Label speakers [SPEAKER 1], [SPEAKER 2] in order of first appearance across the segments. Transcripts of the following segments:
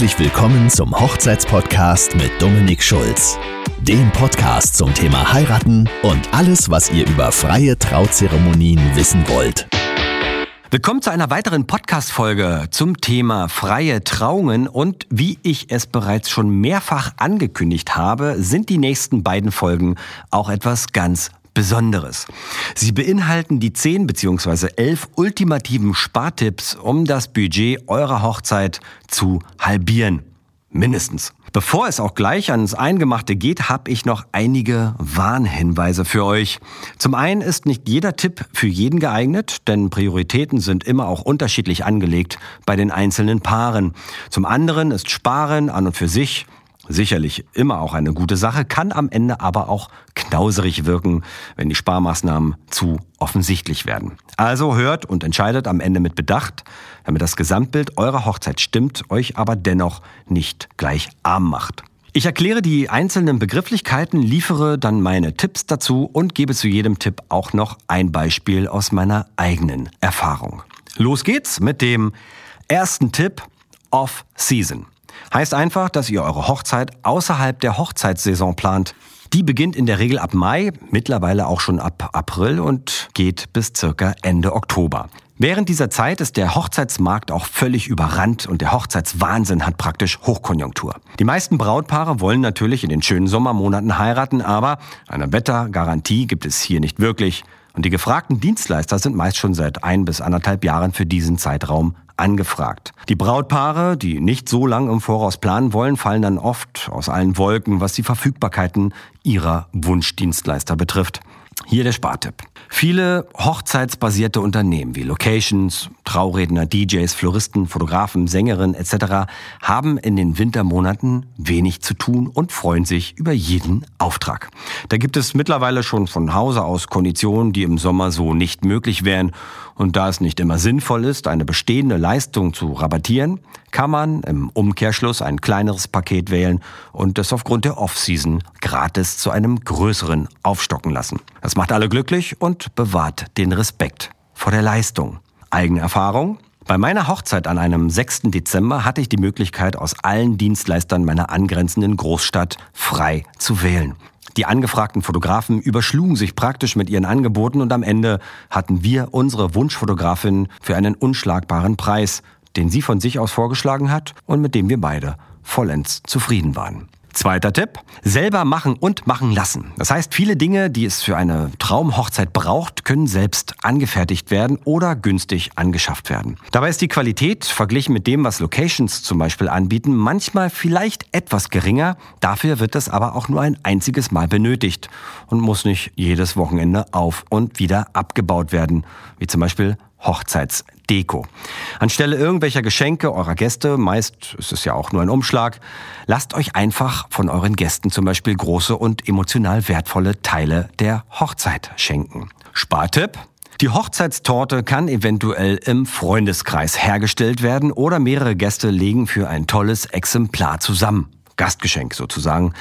[SPEAKER 1] Herzlich willkommen zum Hochzeitspodcast mit Dominik Schulz. Dem Podcast zum Thema Heiraten und alles, was ihr über freie Trauzeremonien wissen wollt.
[SPEAKER 2] Willkommen zu einer weiteren Podcast-Folge zum Thema freie Trauungen und wie ich es bereits schon mehrfach angekündigt habe, sind die nächsten beiden Folgen auch etwas ganz Besonderes. Sie beinhalten die 10 bzw. 11 ultimativen Spartipps, um das Budget eurer Hochzeit zu halbieren. Mindestens. Bevor es auch gleich ans Eingemachte geht, habe ich noch einige Warnhinweise für euch. Zum einen ist nicht jeder Tipp für jeden geeignet, denn Prioritäten sind immer auch unterschiedlich angelegt bei den einzelnen Paaren. Zum anderen ist Sparen an und für sich sicherlich immer auch eine gute Sache, kann am Ende aber auch knauserig wirken, wenn die Sparmaßnahmen zu offensichtlich werden. Also hört und entscheidet am Ende mit Bedacht, damit das Gesamtbild eurer Hochzeit stimmt, euch aber dennoch nicht gleich arm macht. Ich erkläre die einzelnen Begrifflichkeiten, liefere dann meine Tipps dazu und gebe zu jedem Tipp auch noch ein Beispiel aus meiner eigenen Erfahrung. Los geht's mit dem ersten Tipp Off-Season. Heißt einfach, dass ihr eure Hochzeit außerhalb der Hochzeitssaison plant. Die beginnt in der Regel ab Mai, mittlerweile auch schon ab April und geht bis circa Ende Oktober. Während dieser Zeit ist der Hochzeitsmarkt auch völlig überrannt und der Hochzeitswahnsinn hat praktisch Hochkonjunktur. Die meisten Brautpaare wollen natürlich in den schönen Sommermonaten heiraten, aber eine Wettergarantie gibt es hier nicht wirklich. Und die gefragten Dienstleister sind meist schon seit ein bis anderthalb Jahren für diesen Zeitraum angefragt. Die Brautpaare, die nicht so lang im Voraus planen wollen, fallen dann oft aus allen Wolken, was die Verfügbarkeiten ihrer Wunschdienstleister betrifft. Hier der Spartipp. Viele hochzeitsbasierte Unternehmen wie Locations, Trauredner, DJs, Floristen, Fotografen, Sängerinnen etc. haben in den Wintermonaten wenig zu tun und freuen sich über jeden Auftrag. Da gibt es mittlerweile schon von Hause aus Konditionen, die im Sommer so nicht möglich wären. Und da es nicht immer sinnvoll ist, eine bestehende Leistung zu rabattieren, kann man im Umkehrschluss ein kleineres Paket wählen und es aufgrund der Off-Season gratis zu einem größeren aufstocken lassen. Das macht alle glücklich und bewahrt den Respekt vor der Leistung. Eigene Erfahrung? Bei meiner Hochzeit an einem 6. Dezember hatte ich die Möglichkeit, aus allen Dienstleistern meiner angrenzenden Großstadt frei zu wählen. Die angefragten Fotografen überschlugen sich praktisch mit ihren Angeboten und am Ende hatten wir unsere Wunschfotografin für einen unschlagbaren Preis, den sie von sich aus vorgeschlagen hat und mit dem wir beide vollends zufrieden waren. Zweiter Tipp, selber machen und machen lassen. Das heißt, viele Dinge, die es für eine Traumhochzeit braucht, können selbst angefertigt werden oder günstig angeschafft werden. Dabei ist die Qualität, verglichen mit dem, was Locations zum Beispiel anbieten, manchmal vielleicht etwas geringer. Dafür wird es aber auch nur ein einziges Mal benötigt und muss nicht jedes Wochenende auf und wieder abgebaut werden, wie zum Beispiel Hochzeitsdeko. Anstelle irgendwelcher Geschenke eurer Gäste, meist ist es ja auch nur ein Umschlag, lasst euch einfach von euren Gästen zum Beispiel große und emotional wertvolle Teile der Hochzeit schenken. Spartipp. Die Hochzeitstorte kann eventuell im Freundeskreis hergestellt werden oder mehrere Gäste legen für ein tolles Exemplar zusammen. Gastgeschenk sozusagen.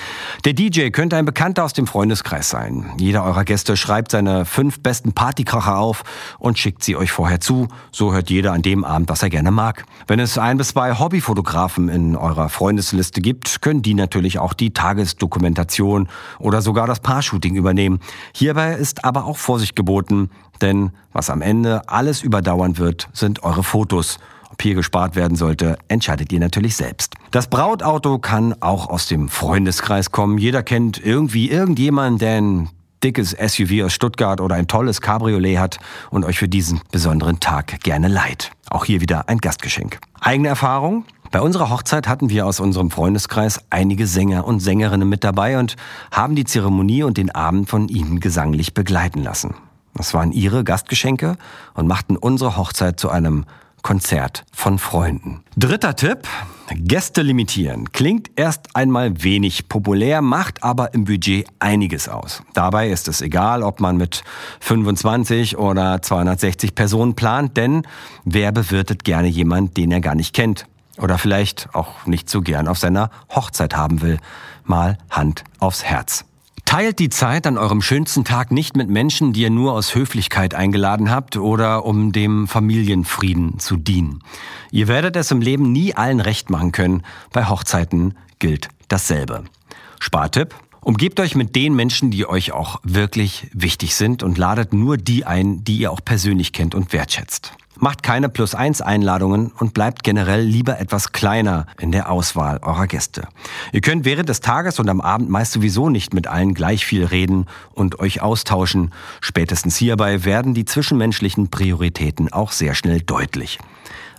[SPEAKER 2] Der DJ könnte ein Bekannter aus dem Freundeskreis sein. Jeder eurer Gäste schreibt seine fünf besten Partykracher auf und schickt sie euch vorher zu. So hört jeder an dem Abend, was er gerne mag. Wenn es ein bis zwei Hobbyfotografen in eurer Freundesliste gibt, können die natürlich auch die Tagesdokumentation oder sogar das Paar-Shooting übernehmen. Hierbei ist aber auch Vorsicht geboten, denn was am Ende alles überdauern wird, sind eure Fotos. Ob hier gespart werden sollte, entscheidet ihr natürlich selbst. Das Brautauto kann auch aus dem Freundeskreis kommen. Jeder kennt irgendwie irgendjemanden, der ein dickes SUV aus Stuttgart oder ein tolles Cabriolet hat und euch für diesen besonderen Tag gerne leiht. Auch hier wieder ein Gastgeschenk. Eigene Erfahrung? Bei unserer Hochzeit hatten wir aus unserem Freundeskreis einige Sänger und Sängerinnen mit dabei und haben die Zeremonie und den Abend von ihnen gesanglich begleiten lassen. Das waren ihre Gastgeschenke und machten unsere Hochzeit zu einem Konzert von Freunden. Dritter Tipp. Gäste limitieren. Klingt erst einmal wenig populär, macht aber im Budget einiges aus. Dabei ist es egal, ob man mit 25 oder 260 Personen plant, denn wer bewirtet gerne jemand, den er gar nicht kennt? Oder vielleicht auch nicht so gern auf seiner Hochzeit haben will. Mal Hand aufs Herz. Teilt die Zeit an eurem schönsten Tag nicht mit Menschen, die ihr nur aus Höflichkeit eingeladen habt oder um dem Familienfrieden zu dienen. Ihr werdet es im Leben nie allen recht machen können. Bei Hochzeiten gilt dasselbe. Spartipp. Umgebt euch mit den Menschen, die euch auch wirklich wichtig sind und ladet nur die ein, die ihr auch persönlich kennt und wertschätzt. Macht keine Plus-1-Einladungen und bleibt generell lieber etwas kleiner in der Auswahl eurer Gäste. Ihr könnt während des Tages und am Abend meist sowieso nicht mit allen gleich viel reden und euch austauschen. Spätestens hierbei werden die zwischenmenschlichen Prioritäten auch sehr schnell deutlich.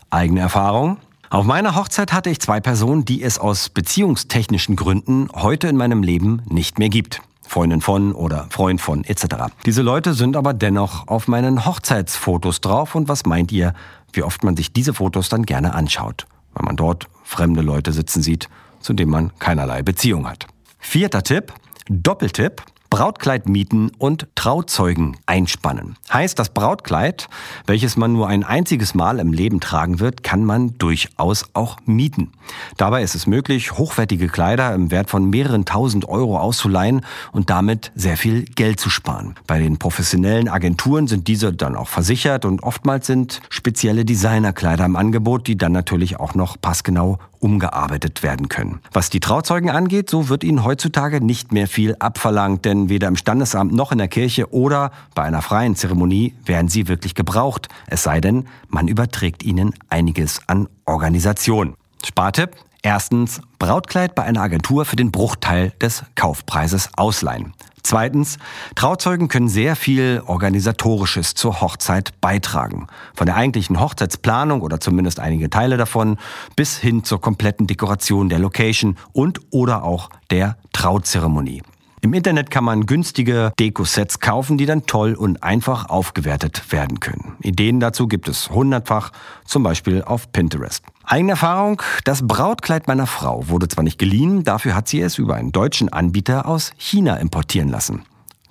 [SPEAKER 2] Eigene Erfahrung? Auf meiner Hochzeit hatte ich zwei Personen, die es aus beziehungstechnischen Gründen heute in meinem Leben nicht mehr gibt. Freundin von oder Freund von etc. Diese Leute sind aber dennoch auf meinen Hochzeitsfotos drauf und was meint ihr, wie oft man sich diese Fotos dann gerne anschaut, weil man dort fremde Leute sitzen sieht, zu denen man keinerlei Beziehung hat. Vierter Tipp, Doppeltipp, Brautkleid mieten und Trauzeugen einspannen. Heißt, das Brautkleid, welches man nur ein einziges Mal im Leben tragen wird, kann man durchaus auch mieten. Dabei ist es möglich, hochwertige Kleider im Wert von mehreren tausend Euro auszuleihen und damit sehr viel Geld zu sparen. Bei den professionellen Agenturen sind diese dann auch versichert und oftmals sind spezielle Designerkleider im Angebot, die dann natürlich auch noch passgenau umgearbeitet werden können. Was die Trauzeugen angeht, so wird ihnen heutzutage nicht mehr viel abverlangt, denn weder im Standesamt noch in der Kirche oder bei einer freien Zeremonie werden sie wirklich gebraucht, es sei denn, man überträgt ihnen einiges an Organisation. Spartipp, Erstens, Brautkleid bei einer Agentur für den Bruchteil des Kaufpreises ausleihen. Zweitens, Trauzeugen können sehr viel Organisatorisches zur Hochzeit beitragen. Von der eigentlichen Hochzeitsplanung oder zumindest einige Teile davon bis hin zur kompletten Dekoration der Location und oder auch der Trauzeremonie. Im Internet kann man günstige Deko-Sets kaufen, die dann toll und einfach aufgewertet werden können. Ideen dazu gibt es hundertfach, zum Beispiel auf Pinterest. Eigene Erfahrung, das Brautkleid meiner Frau wurde zwar nicht geliehen, dafür hat sie es über einen deutschen Anbieter aus China importieren lassen.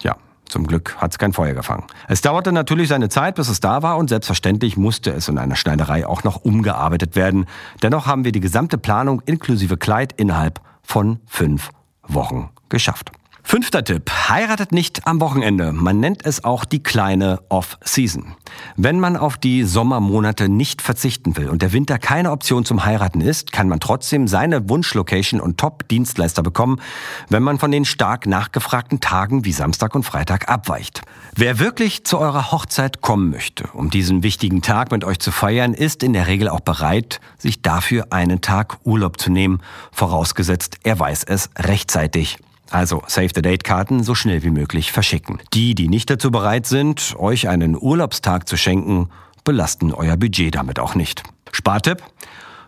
[SPEAKER 2] Ja, zum Glück hat es kein Feuer gefangen. Es dauerte natürlich seine Zeit, bis es da war und selbstverständlich musste es in einer Schneiderei auch noch umgearbeitet werden. Dennoch haben wir die gesamte Planung inklusive Kleid innerhalb von fünf Wochen geschafft. Fünfter Tipp. Heiratet nicht am Wochenende. Man nennt es auch die kleine Off-Season. Wenn man auf die Sommermonate nicht verzichten will und der Winter keine Option zum Heiraten ist, kann man trotzdem seine Wunschlocation und Top-Dienstleister bekommen, wenn man von den stark nachgefragten Tagen wie Samstag und Freitag abweicht. Wer wirklich zu eurer Hochzeit kommen möchte, um diesen wichtigen Tag mit euch zu feiern, ist in der Regel auch bereit, sich dafür einen Tag Urlaub zu nehmen, vorausgesetzt er weiß es rechtzeitig. Also Save the Date Karten so schnell wie möglich verschicken. Die, die nicht dazu bereit sind, euch einen Urlaubstag zu schenken, belasten euer Budget damit auch nicht. Spartipp?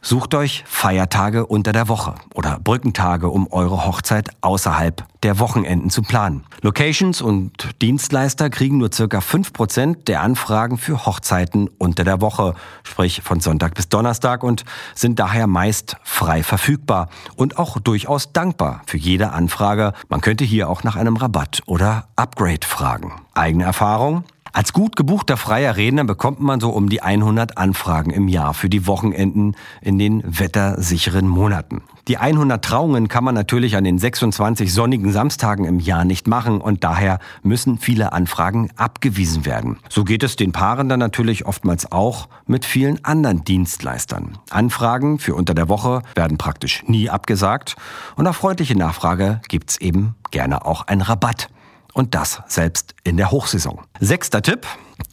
[SPEAKER 2] Sucht euch Feiertage unter der Woche oder Brückentage, um eure Hochzeit außerhalb der Wochenenden zu planen. Locations und Dienstleister kriegen nur circa 5% der Anfragen für Hochzeiten unter der Woche, sprich von Sonntag bis Donnerstag und sind daher meist frei verfügbar und auch durchaus dankbar für jede Anfrage. Man könnte hier auch nach einem Rabatt oder Upgrade fragen. Eigene Erfahrung? Als gut gebuchter freier Redner bekommt man so um die 100 Anfragen im Jahr für die Wochenenden in den wettersicheren Monaten. Die 100 Trauungen kann man natürlich an den 26 sonnigen Samstagen im Jahr nicht machen und daher müssen viele Anfragen abgewiesen werden. So geht es den Paaren dann natürlich oftmals auch mit vielen anderen Dienstleistern. Anfragen für unter der Woche werden praktisch nie abgesagt und auf freundliche Nachfrage gibt's eben gerne auch einen Rabatt. Und das selbst in der Hochsaison. Sechster Tipp.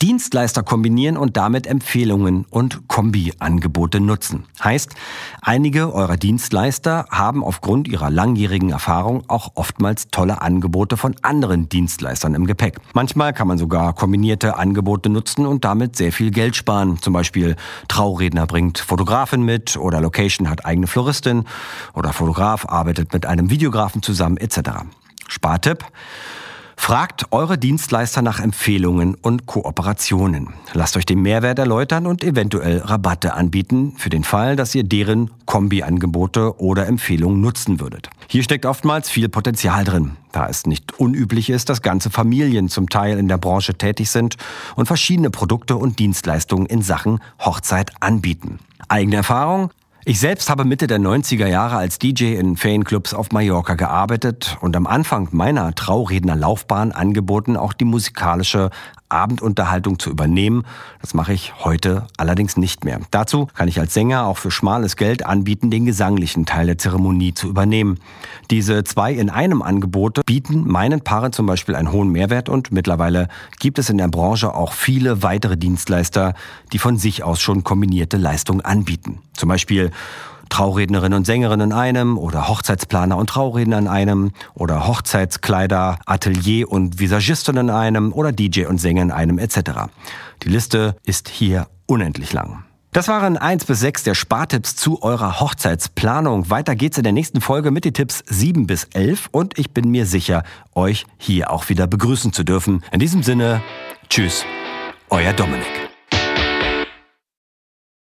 [SPEAKER 2] Dienstleister kombinieren und damit Empfehlungen und Kombi-Angebote nutzen. Heißt, einige eurer Dienstleister haben aufgrund ihrer langjährigen Erfahrung auch oftmals tolle Angebote von anderen Dienstleistern im Gepäck. Manchmal kann man sogar kombinierte Angebote nutzen und damit sehr viel Geld sparen. Zum Beispiel Trauredner bringt Fotografin mit oder Location hat eigene Floristin oder Fotograf arbeitet mit einem Videografen zusammen etc. Spartipp. Fragt eure Dienstleister nach Empfehlungen und Kooperationen. Lasst euch den Mehrwert erläutern und eventuell Rabatte anbieten, für den Fall, dass ihr deren Kombi-Angebote oder Empfehlungen nutzen würdet. Hier steckt oftmals viel Potenzial drin, da es nicht unüblich ist, dass ganze Familien zum Teil in der Branche tätig sind und verschiedene Produkte und Dienstleistungen in Sachen Hochzeit anbieten. Eigene Erfahrung? Ich selbst habe Mitte der 90er Jahre als DJ in Fanclubs auf Mallorca gearbeitet und am Anfang meiner Traurednerlaufbahn angeboten, auch die musikalische Abendunterhaltung zu übernehmen. Das mache ich heute allerdings nicht mehr. Dazu kann ich als Sänger auch für schmales Geld anbieten, den gesanglichen Teil der Zeremonie zu übernehmen. Diese zwei in einem Angebote bieten meinen Paaren zum Beispiel einen hohen Mehrwert und mittlerweile gibt es in der Branche auch viele weitere Dienstleister, die von sich aus schon kombinierte Leistungen anbieten. Zum Beispiel Traurednerin und Sängerin in einem oder Hochzeitsplaner und Trauredner in einem oder Hochzeitskleider, Atelier und Visagistin in einem oder DJ und Sänger in einem etc. Die Liste ist hier unendlich lang. Das waren eins bis sechs der Spartipps zu eurer Hochzeitsplanung. Weiter geht's in der nächsten Folge mit den Tipps sieben bis elf und ich bin mir sicher, euch hier auch wieder begrüßen zu dürfen. In diesem Sinne, tschüss, euer Dominik.